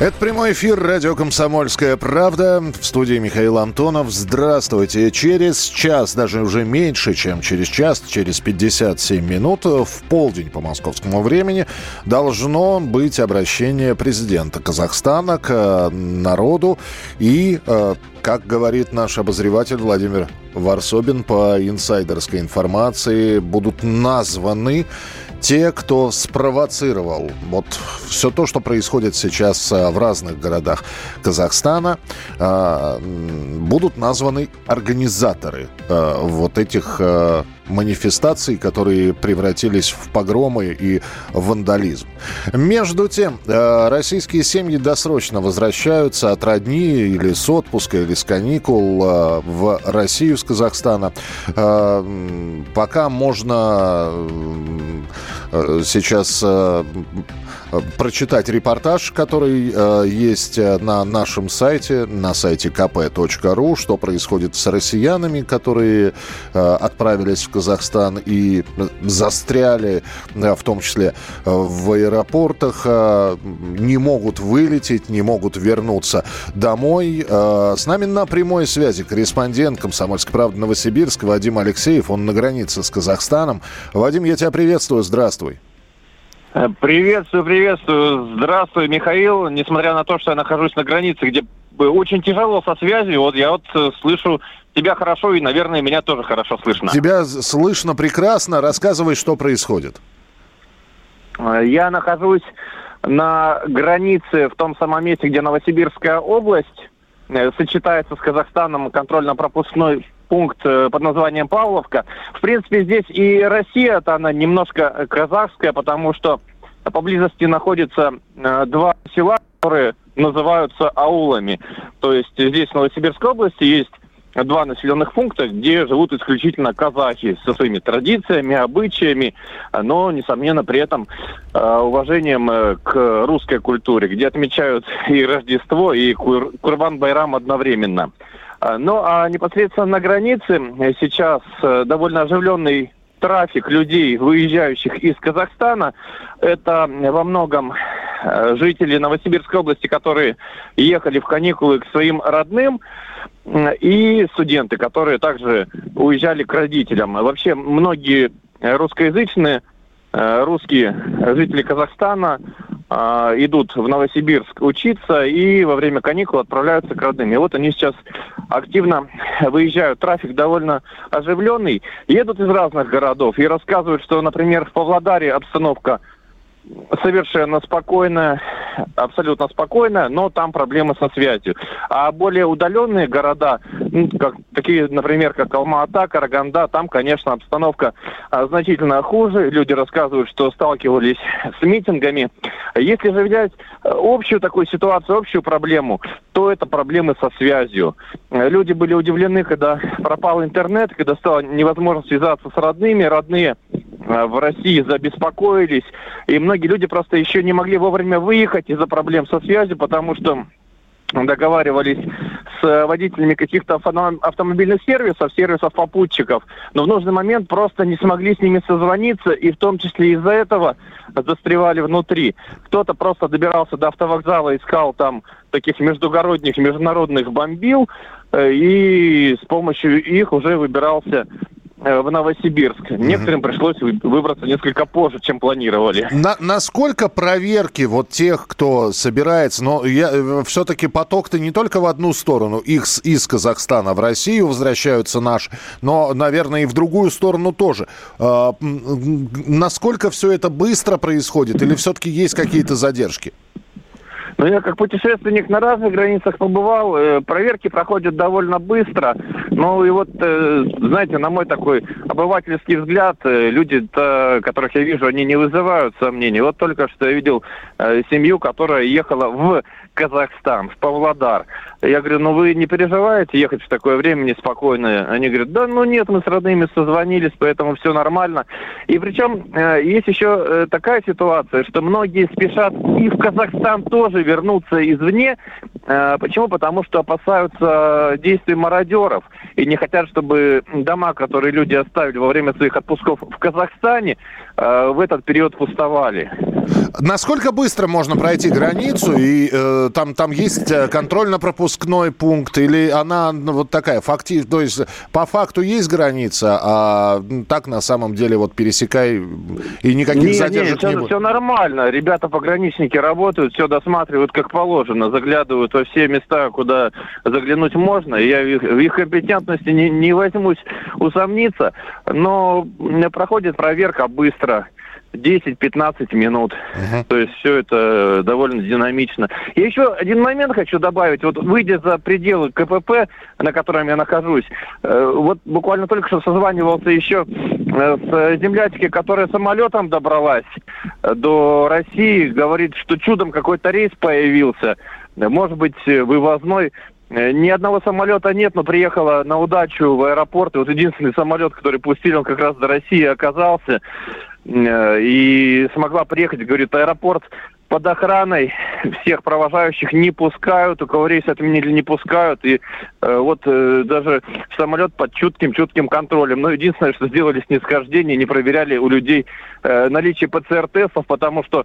Это прямой эфир радио «Комсомольская правда». В студии Михаил Антонов. Здравствуйте. Через час, даже уже меньше, чем через час, через 57 минут, в полдень по московскому времени, должно быть обращение президента Казахстана к э, народу. И, э, как говорит наш обозреватель Владимир Варсобин, по инсайдерской информации будут названы те, кто спровоцировал вот все то, что происходит сейчас э, в разных городах Казахстана, э, будут названы организаторы э, вот этих манифестаций, которые превратились в погромы и вандализм. Между тем, российские семьи досрочно возвращаются от родни или с отпуска, или с каникул в Россию с Казахстана. Пока можно сейчас э, прочитать репортаж, который э, есть на нашем сайте, на сайте kp.ru, что происходит с россиянами, которые отправились в Казахстан и застряли, в том числе в аэропортах, не могут вылететь, не могут вернуться домой. С нами на прямой связи корреспондент «Комсомольской правды» Новосибирск Вадим Алексеев. Он на границе с Казахстаном. Вадим, я тебя приветствую. Здравствуй. Здравствуй. Э, приветствую, приветствую. Здравствуй, Михаил. Несмотря на то, что я нахожусь на границе, где очень тяжело со связью, вот я вот э, слышу тебя хорошо и, наверное, меня тоже хорошо слышно. Тебя слышно прекрасно. Рассказывай, что происходит. Э, я нахожусь на границе в том самом месте, где Новосибирская область сочетается с Казахстаном контрольно-пропускной пункт э, под названием Павловка. В принципе, здесь и Россия-то она немножко казахская, потому что поблизости находятся э, два села, которые называются аулами. То есть здесь в Новосибирской области есть два населенных пункта, где живут исключительно казахи со своими традициями, обычаями, но, несомненно, при этом э, уважением э, к русской культуре, где отмечают и Рождество, и Курбан-Байрам одновременно. А, ну, а непосредственно на границе сейчас э, довольно оживленный трафик людей, выезжающих из Казахстана. Это во многом э, жители Новосибирской области, которые ехали в каникулы к своим родным, и студенты, которые также уезжали к родителям. Вообще многие русскоязычные Э, русские жители Казахстана э, идут в Новосибирск учиться и во время каникул отправляются к родным. И вот они сейчас активно выезжают. Трафик довольно оживленный. Едут из разных городов и рассказывают, что, например, в Павлодаре обстановка совершенно спокойная, абсолютно спокойная, но там проблемы со связью. А более удаленные города, ну, как, такие, например, как Алма-Ата, Караганда, там, конечно, обстановка а, значительно хуже. Люди рассказывают, что сталкивались с митингами. Если же взять э, общую такую ситуацию, общую проблему, то это проблемы со связью. Люди были удивлены, когда пропал интернет, когда стало невозможно связаться с родными. Родные в России забеспокоились, и многие люди просто еще не могли вовремя выехать из-за проблем со связью, потому что договаривались с водителями каких-то автомобильных сервисов, сервисов попутчиков, но в нужный момент просто не смогли с ними созвониться, и в том числе из-за этого застревали внутри. Кто-то просто добирался до автовокзала, искал там таких междугородних, международных бомбил, э, и с помощью их уже выбирался Э, в Новосибирск. Некоторым пришлось выбраться несколько позже, чем планировали. На, насколько проверки вот тех, кто собирается, но я, э, все-таки поток-то не только в одну сторону, их с, из Казахстана в Россию возвращаются наши, но, наверное, и в другую сторону тоже. Э, насколько все это быстро происходит или все-таки есть какие-то задержки? Ну, я как путешественник на разных границах побывал. Э, проверки проходят довольно быстро. Ну и вот, э, знаете, на мой такой обывательский взгляд, э, люди, которых я вижу, они не вызывают сомнений. Вот только что я видел семью, которая ехала в Казахстан, в Павлодар. Я говорю, ну вы не переживаете ехать в такое время неспокойное? Они говорят, да ну нет, мы с родными созвонились, поэтому все нормально. И причем э, есть еще э, такая ситуация, что многие спешат и в Казахстан тоже вернуться извне. Э, почему? Потому что опасаются действий мародеров и не хотят, чтобы дома, которые люди оставили во время своих отпусков в Казахстане, э, в этот период пустовали. Насколько быстро можно пройти границу и э, там там есть э, контрольно-пропускной пункт или она ну, вот такая факти, то есть по факту есть граница, а так на самом деле вот пересекай и никаких нет, задержек все, не будет. Все нормально, ребята пограничники работают, все досматривают как положено, заглядывают во все места, куда заглянуть можно. Я в их, в их компетентности не, не возьмусь усомниться, но проходит проверка быстро. 10-15 минут. Uh-huh. То есть все это довольно динамично. И еще один момент хочу добавить. Вот выйдя за пределы КПП, на котором я нахожусь, э, вот буквально только что созванивался еще э, с землячки, которая самолетом добралась э, до России, говорит, что чудом какой-то рейс появился. Может быть, вывозной. Ни одного самолета нет, но приехала на удачу в аэропорт. И вот единственный самолет, который пустили, он как раз до России оказался. Э, и смогла приехать, говорит, аэропорт под охраной всех провожающих не пускают, у кого рейс отменили, не пускают. И э, вот э, даже самолет под чутким-чутким контролем. Но единственное, что сделали снисхождение, не проверяли у людей э, наличие ПЦР-тестов, потому что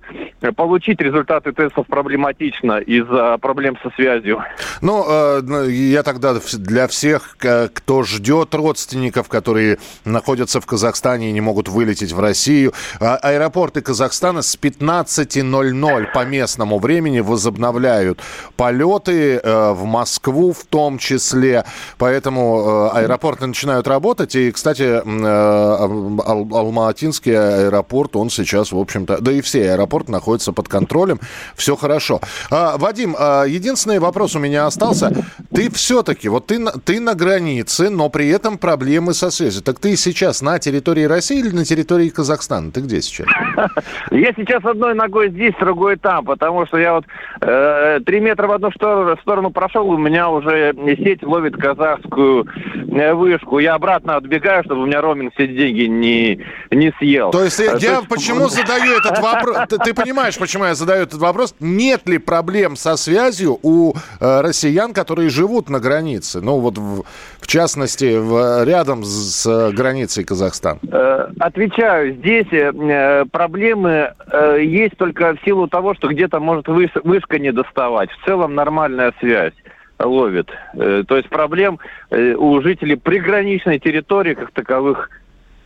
получить результаты тестов проблематично из-за проблем со связью. Ну, э, ну, я тогда для всех, кто ждет родственников, которые находятся в Казахстане и не могут вылететь в Россию, а аэропорты Казахстана с 15.00 0 по местному времени возобновляют полеты э, в Москву в том числе. Поэтому э, аэропорты начинают работать. И, кстати, э, Ал Алматинский аэропорт, он сейчас, в общем-то, да и все аэропорты находятся под контролем. Все хорошо. А, Вадим, а, единственный вопрос у меня остался. Ты все-таки, вот ты, ты на границе, но при этом проблемы со связью. Так ты сейчас на территории России или на территории Казахстана? Ты где сейчас? Я сейчас одной ногой здесь, другой другой там, потому что я вот э, метра в одну сторону, сторону прошел, у меня уже сеть ловит казахскую э, вышку. Я обратно отбегаю, чтобы у меня роуминг все деньги не, не съел. То есть я, То есть... почему задаю этот вопрос? Ты, ты понимаешь, почему я задаю этот вопрос? Нет ли проблем со связью у э, россиян, которые живут на границе? Ну вот в, в частности в, рядом с, с границей Казахстана. Э, отвечаю, здесь э, проблемы э, есть только в силу того, что где-то может вышка, вышка не доставать. В целом нормальная связь ловит. Э, то есть проблем э, у жителей приграничной территории как таковых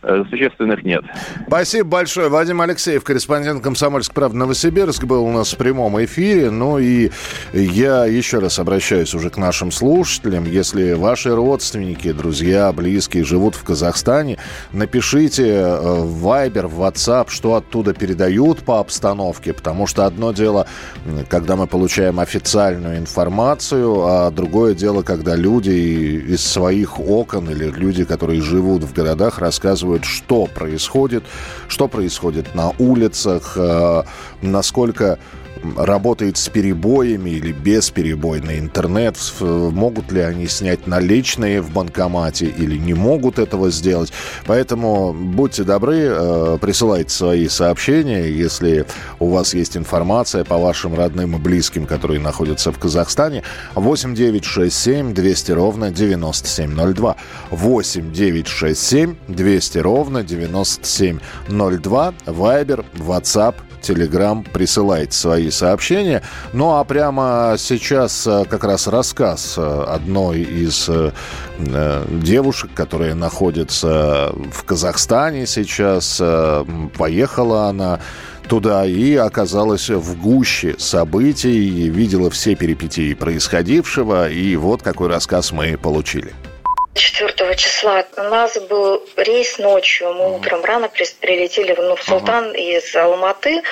существенных нет. Спасибо большое. Вадим Алексеев, корреспондент «Комсомольск. Правда» Новосибирск, был у нас в прямом эфире. Ну и я еще раз обращаюсь уже к нашим слушателям. Если ваши родственники, друзья, близкие живут в Казахстане, напишите э, в Viber, в WhatsApp, что оттуда передают по обстановке. Потому что одно дело, когда мы получаем официальную информацию, а другое дело, когда люди из своих окон или люди, которые живут в городах, рассказывают рассказывают, что происходит, что происходит на улицах, э, насколько работает с перебоями или без перебойный интернет, могут ли они снять наличные в банкомате или не могут этого сделать. Поэтому будьте добры, э, присылайте свои сообщения, если у вас есть информация по вашим родным и близким, которые находятся в Казахстане. 8 9 6 7 200 ровно 9702. 8 9 6 7 200 ровно 9702. Вайбер, WhatsApp, Telegram присылайте свои сообщения. Ну а прямо сейчас э, как раз рассказ э, одной из э, девушек, которая находится в Казахстане сейчас. Поехала она туда и оказалась в гуще событий, видела все перипетии происходившего, и вот какой рассказ мы получили. 4 числа у нас был рейс ночью. Мы утром рано прилетели в Нур-Султан из Алматы.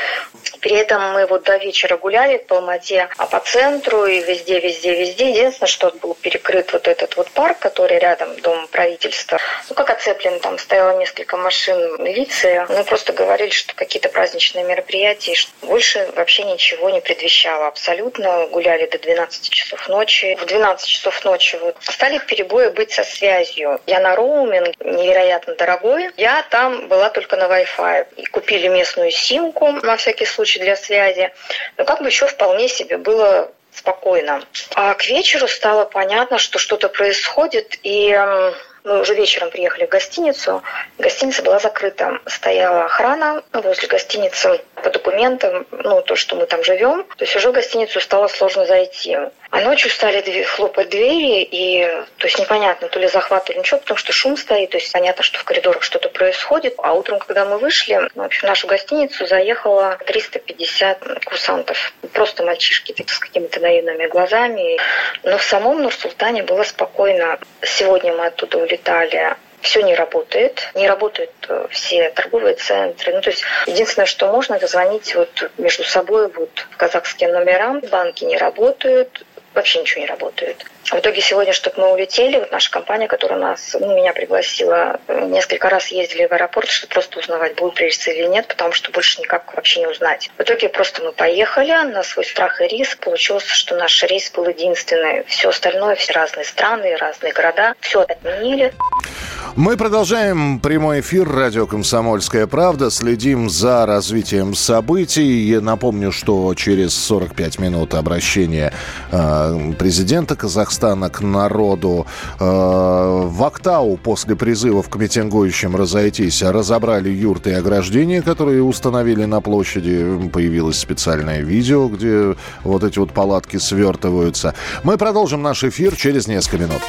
При этом мы вот до вечера гуляли по Алмате, а по центру и везде, везде, везде. Единственное, что был перекрыт вот этот вот парк, который рядом дом правительства. Ну, как оцеплен, там стояло несколько машин милиции. Мы просто говорили, что какие-то праздничные мероприятия, что больше вообще ничего не предвещало абсолютно. Гуляли до 12 часов ночи. В 12 часов ночи вот стали перебои быть со связью. Я на роуминг, невероятно дорогой. Я там была только на Wi-Fi. И купили местную симку на всякий случай для связи. Но как бы еще вполне себе было спокойно. А к вечеру стало понятно, что что-то происходит, и мы уже вечером приехали в гостиницу. Гостиница была закрыта. Стояла охрана возле гостиницы по документам, ну, то, что мы там живем. То есть уже в гостиницу стало сложно зайти. А ночью стали хлопать двери, и то есть непонятно, то ли захват, или ничего, потому что шум стоит, то есть понятно, что в коридорах что-то происходит. А утром, когда мы вышли, в общем, в нашу гостиницу заехало 350 курсантов. Просто мальчишки так, с какими-то наивными глазами. Но в самом Нур-Султане было спокойно. Сегодня мы оттуда улетали все не работает, не работают э, все торговые центры. Ну, то есть единственное, что можно, это звонить вот между собой вот в казахские номерам. Банки не работают, вообще ничего не работает. В итоге сегодня, чтобы мы улетели, вот наша компания, которая нас, ну, меня пригласила, несколько раз ездили в аэропорт, чтобы просто узнавать, будут рейсы или нет, потому что больше никак вообще не узнать. В итоге просто мы поехали на свой страх и риск. Получилось, что наш рейс был единственный. Все остальное, все разные страны, разные города, все отменили. Мы продолжаем прямой эфир радио «Комсомольская правда». Следим за развитием событий. Я напомню, что через 45 минут обращение э, президента Казахстана к народу э, в Актау после призывов к митингующим разойтись разобрали юрты и ограждения, которые установили на площади. Появилось специальное видео, где вот эти вот палатки свертываются. Мы продолжим наш эфир через несколько минут.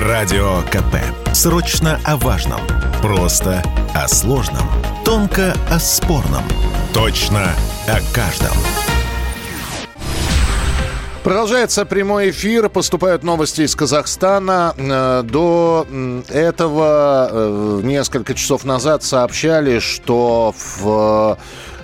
Радио КП. Срочно о важном. Просто о сложном. Тонко о спорном. Точно о каждом. Продолжается прямой эфир, поступают новости из Казахстана. Э, до этого э, несколько часов назад сообщали, что в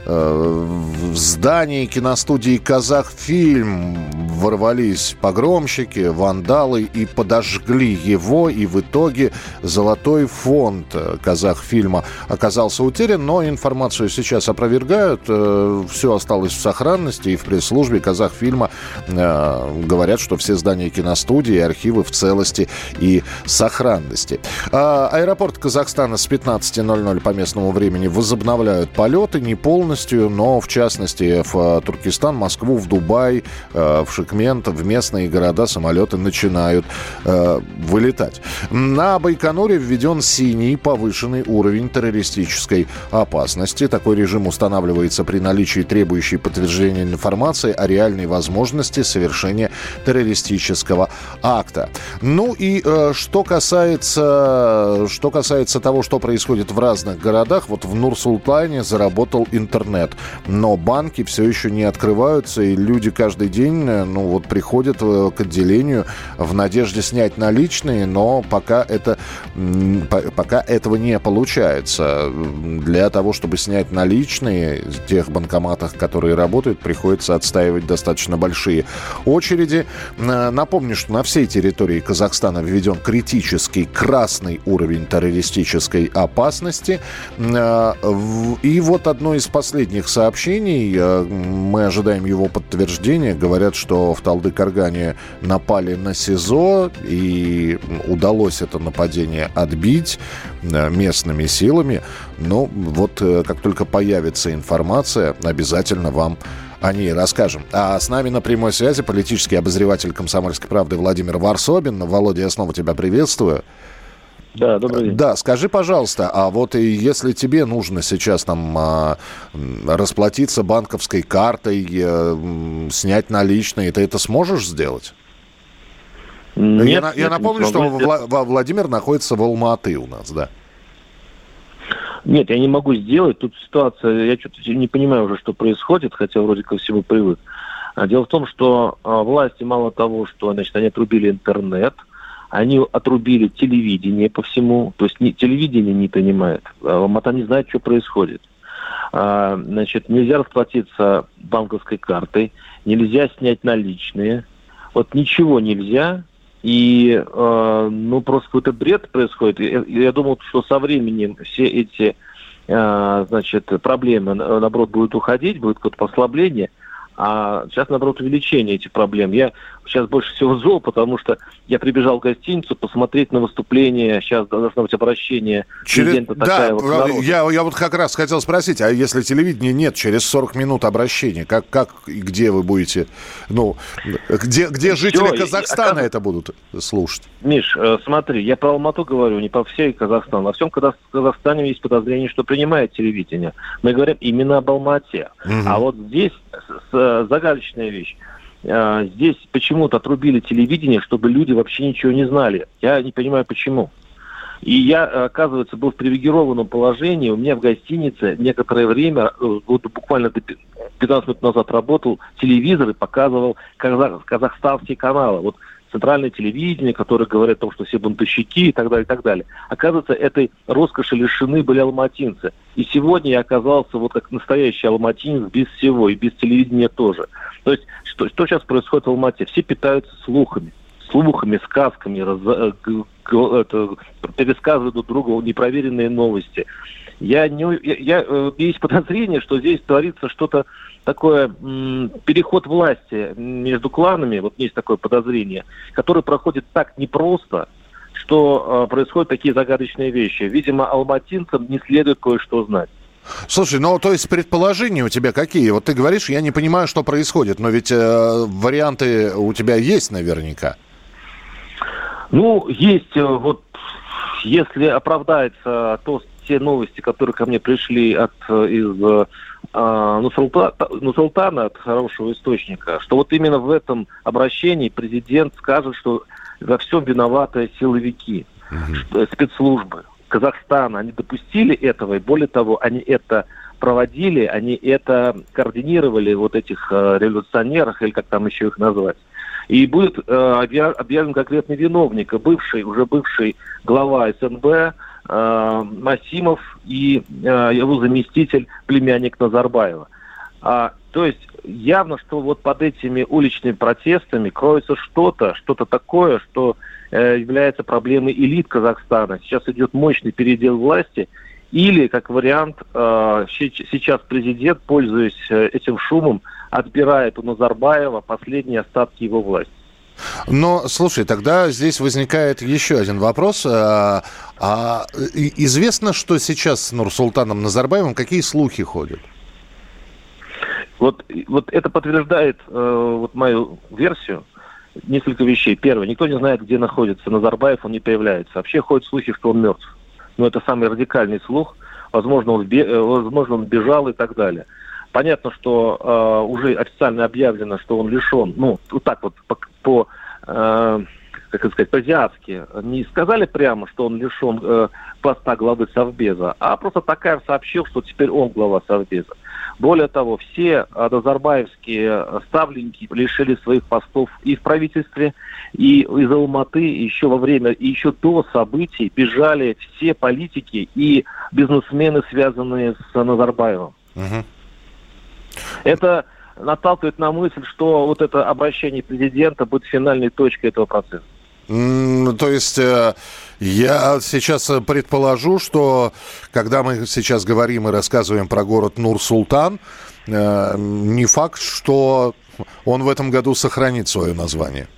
в здании киностудии «Казахфильм» ворвались погромщики, вандалы и подожгли его. И в итоге золотой фонд «Казахфильма» оказался утерян, но информацию сейчас опровергают. Э, Все осталось в сохранности, и в пресс-службе «Казахфильма» э, говорят, что все здания киностудии и архивы в целости и сохранности. А аэропорт Казахстана с 15.00 по местному времени возобновляют полеты, не полностью полностью, но в частности в э, Туркестан, Москву, в Дубай, э, в Шикмент, в местные города самолеты начинают э, вылетать. На Байконуре введен синий повышенный уровень террористической опасности. Такой режим устанавливается при наличии требующей подтверждения информации о реальной возможности совершения террористического акта. Ну и что касается, что касается того, что происходит в разных городах, вот в Нур-Султане заработал интернет интернет. Но банки все еще не открываются, и люди каждый день э, ну, вот, приходят э, к отделению в надежде снять наличные, но пока, это, пока этого не получается. Для того, чтобы снять наличные в тех банкоматах, которые работают, приходится отстаивать достаточно большие очереди. Э, напомню, что на всей территории Казахстана введен критический красный уровень террористической опасности. И вот одно из последних последних сообщений, э, мы ожидаем его подтверждения, говорят, что в Талды-Каргане напали на СИЗО, и удалось это нападение отбить э, местными силами. Но вот э, как только появится информация, обязательно вам о ней расскажем. А с нами на прямой связи политический обозреватель «Комсомольской правды» Владимир Варсобин. Володя, я снова тебя приветствую. Да, добрый день. Да, скажи, пожалуйста, а вот и если тебе нужно сейчас там а, расплатиться банковской картой, а, снять наличные, ты это сможешь сделать? Нет, я, нет, я напомню, что Вла- Владимир находится в Алматы у нас, да. Нет, я не могу сделать. Тут ситуация, я что-то не понимаю уже, что происходит, хотя вроде ко всему привык. А дело в том, что а, власти мало того, что значит, они отрубили интернет, они отрубили телевидение по всему, то есть не, телевидение не понимает, а Алмата не знает, что происходит. А, значит, нельзя расплатиться банковской картой, нельзя снять наличные. Вот ничего нельзя, и э, ну просто какой-то бред происходит. Я, я думал, что со временем все эти э, значит проблемы наоборот будут уходить, будет какое-то послабление. А сейчас, наоборот, увеличение этих проблем. Я сейчас больше всего зол, потому что я прибежал в гостиницу посмотреть на выступление, сейчас должно быть обращение через... президента да, я, я вот как раз хотел спросить, а если телевидения нет, через 40 минут обращения, как, как и где вы будете, ну, где, где жители Все, Казахстана и, это будут слушать? Миш, э, смотри, я про Алмату говорю, не по всей Казахстану. Во всем Казахстане есть подозрение, что принимает телевидение. Мы говорим именно об Алмате. Угу. А вот здесь загадочная вещь. А, здесь почему-то отрубили телевидение, чтобы люди вообще ничего не знали. Я не понимаю, почему. И я, оказывается, был в привилегированном положении. У меня в гостинице некоторое время, э, вот буквально 15 минут назад работал телевизор и показывал казах, казахстанские каналы. Вот центральное телевидение, которое говорит о том, что все бунтовщики и так далее, и так далее. Оказывается, этой роскоши лишены были алматинцы. И сегодня я оказался вот как настоящий алматинец без всего, и без телевидения тоже. То есть, что, что сейчас происходит в Алмате? Все питаются слухами слухами, сказками, раз, э, это, пересказывают друг другу непроверенные новости. Я не, я, я, э, есть подозрение, что здесь творится что-то такое переход власти между кланами, вот есть такое подозрение, который проходит так непросто, что э, происходят такие загадочные вещи. Видимо, алматинцам не следует кое-что знать. Слушай, ну то есть предположения у тебя какие? Вот ты говоришь, я не понимаю, что происходит, но ведь э, варианты у тебя есть наверняка. Ну, есть э, вот, если оправдается то, те новости, которые ко мне пришли от э, из а, Нусултана от хорошего источника, что вот именно в этом обращении президент скажет, что во всем виноваты силовики, угу. спецслужбы Казахстана. Они допустили этого, и более того, они это проводили, они это координировали, вот этих э, революционеров, или как там еще их назвать. И будет э, объявлен конкретный виновник, бывший, уже бывший глава СНБ, э, Масимов и э, его заместитель, племянник Назарбаева. А, то есть явно, что вот под этими уличными протестами кроется что-то, что-то такое, что является проблемой элит Казахстана. Сейчас идет мощный передел власти, или, как вариант, э, сейчас президент, пользуясь э, этим шумом, отбирает у Назарбаева последние остатки его власти. Но, слушай, тогда здесь возникает еще один вопрос. А, а, известно, что сейчас с Нурсултаном Назарбаевым, какие слухи ходят? Вот, вот это подтверждает э, вот мою версию. Несколько вещей. Первое, никто не знает, где находится Назарбаев, он не появляется. Вообще ходят слухи, что он мертв. Но это самый радикальный слух. Возможно, он, э, возможно, он бежал и так далее. Понятно, что э, уже официально объявлено, что он лишен, ну, вот так вот по, по э, как это сказать, по-азиатски, не сказали прямо, что он лишен э, поста главы Совбеза, а просто Такаев сообщил, что теперь он глава Совбеза. Более того, все назарбаевские ставленники лишили своих постов и в правительстве, и из Алматы еще во время, и еще до событий бежали все политики и бизнесмены, связанные с Назарбаевым. Угу. Это наталкивает на мысль, что вот это обращение президента будет финальной точкой этого процесса. То есть э, я сейчас предположу, что когда мы сейчас говорим и рассказываем про город Нур-Султан, э, не факт, что он в этом году сохранит свое название.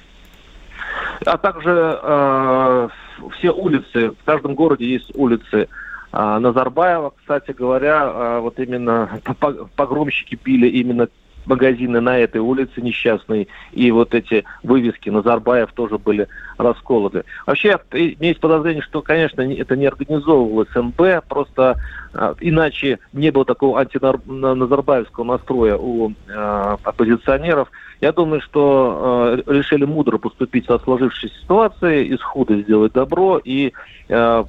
А также э, все улицы, в каждом городе есть улицы э, Назарбаева, кстати говоря, вот именно погромщики били именно магазины на этой улице несчастной, и вот эти вывески Назарбаев тоже были расколоты. Вообще, есть подозрение, что, конечно, это не организовывалось МБ, просто э, иначе не было такого антиназарбаевского настроя у э, оппозиционеров. Я думаю, что э, решили мудро поступить со сложившейся ситуацией, из худа сделать добро, и э,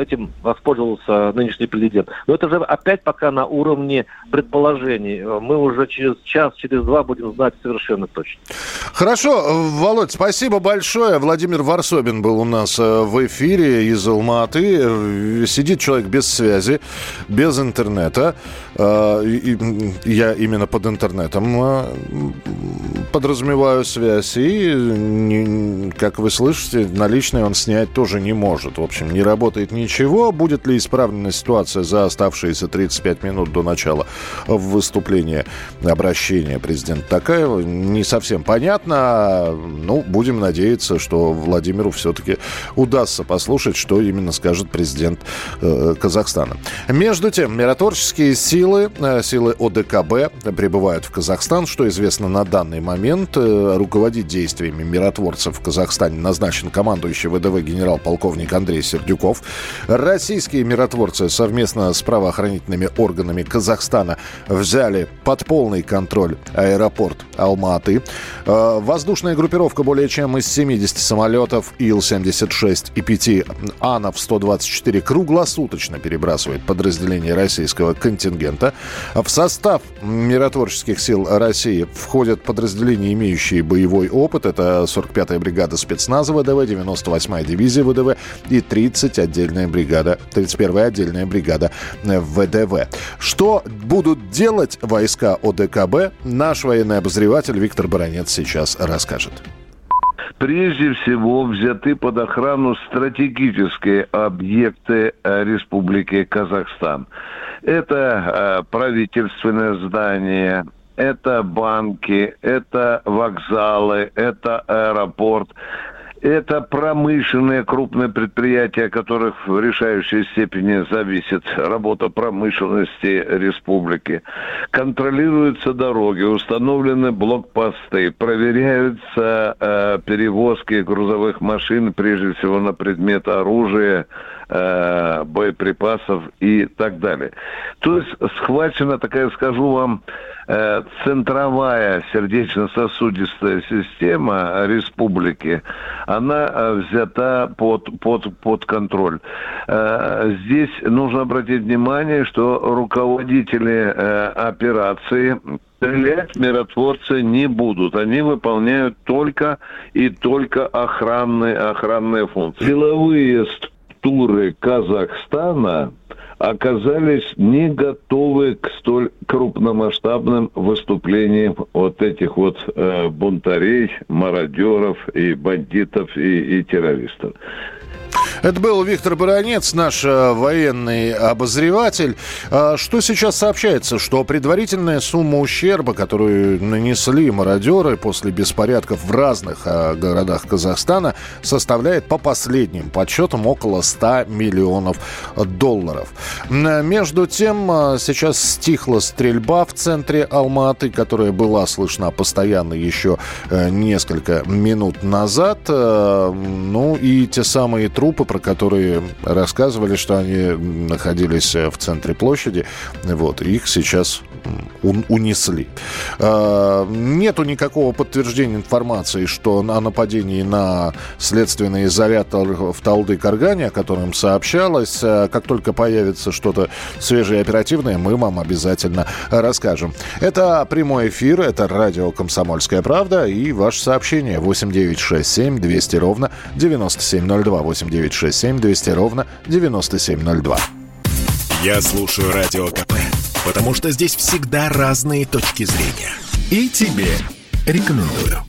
этим воспользовался нынешний президент. Но это же опять пока на уровне предположений. Мы уже через час, через два будем знать совершенно точно. Хорошо, Володь, спасибо большое. Владимир Владимир Варсобин был у нас э, в эфире из Алматы. Э, сидит человек без связи, без интернета. Э, я именно под интернетом подразумеваю связь. И, как вы слышите, наличные он снять тоже не может. В общем, не работает ничего. Будет ли исправлена ситуация за оставшиеся 35 минут до начала выступления, обращения президента Такаева, не совсем понятно. Ну, будем надеяться, что Владимиру все-таки удастся послушать, что именно скажет президент э, Казахстана. Между тем, миротворческие силы, э, силы ОДКБ прибывают в Казахстан. Что известно на данный момент, э, руководить действиями миротворцев в Казахстане назначен командующий ВДВ генерал-полковник Андрей Сердюков. Российские миротворцы совместно с правоохранительными органами Казахстана взяли под полный контроль аэропорт Алматы. Воздушная группировка более чем из 70 самолетов Ил-76 и 5 Анов-124 круглосуточно перебрасывает подразделения российского контингента. В состав миротворческих сил России входят подразделения, имеющие боевой опыт. Это 45-я бригада спецназа ВДВ, 98-я дивизия ВДВ и 30 отдельная бригада, 31-я отдельная бригада ВДВ. Что будут делать войска ОДКБ, наш военный обозреватель Виктор Баранец сейчас расскажет прежде всего взяты под охрану стратегические объекты э, Республики Казахстан. Это э, правительственное здание, это банки, это вокзалы, это аэропорт. Это промышленные крупные предприятия, которых в решающей степени зависит работа промышленности республики. Контролируются дороги, установлены блокпосты, проверяются э, перевозки грузовых машин, прежде всего на предмет оружия, э, боеприпасов и так далее. То есть схвачена такая, скажу вам, Э, центровая сердечно-сосудистая система республики, она э, взята под, под, под контроль. Здесь нужно обратить внимание, что руководители операции стрелять миротворцы не будут. Они выполняют только и только охранные, охранные функции. Силовые структуры Казахстана оказались не готовы к столь крупномасштабным выступлениям вот этих вот э, бунтарей, мародеров и бандитов и, и террористов. Это был Виктор Баранец, наш э, военный обозреватель. А что сейчас сообщается? Что предварительная сумма ущерба, которую нанесли мародеры после беспорядков в разных э, городах Казахстана, составляет по последним подсчетам около 100 миллионов долларов. Между тем, э, сейчас стихла стрельба в центре Алматы, которая была слышна постоянно еще несколько минут назад. Ну и те самые трупы, про которые рассказывали, что они находились э, в центре площади. Вот, их сейчас унесли. А, нету никакого подтверждения информации, что о нападении на следственный изолятор в Талды-Каргане, о котором сообщалось. А, как только появится что-то свежее и оперативное, мы вам обязательно расскажем. Это прямой эфир, это радио «Комсомольская правда» и ваше сообщение 8967 200 ровно 9702 8967 967 200 ровно 9702. Я слушаю Радио КП, потому что здесь всегда разные точки зрения. И тебе рекомендую.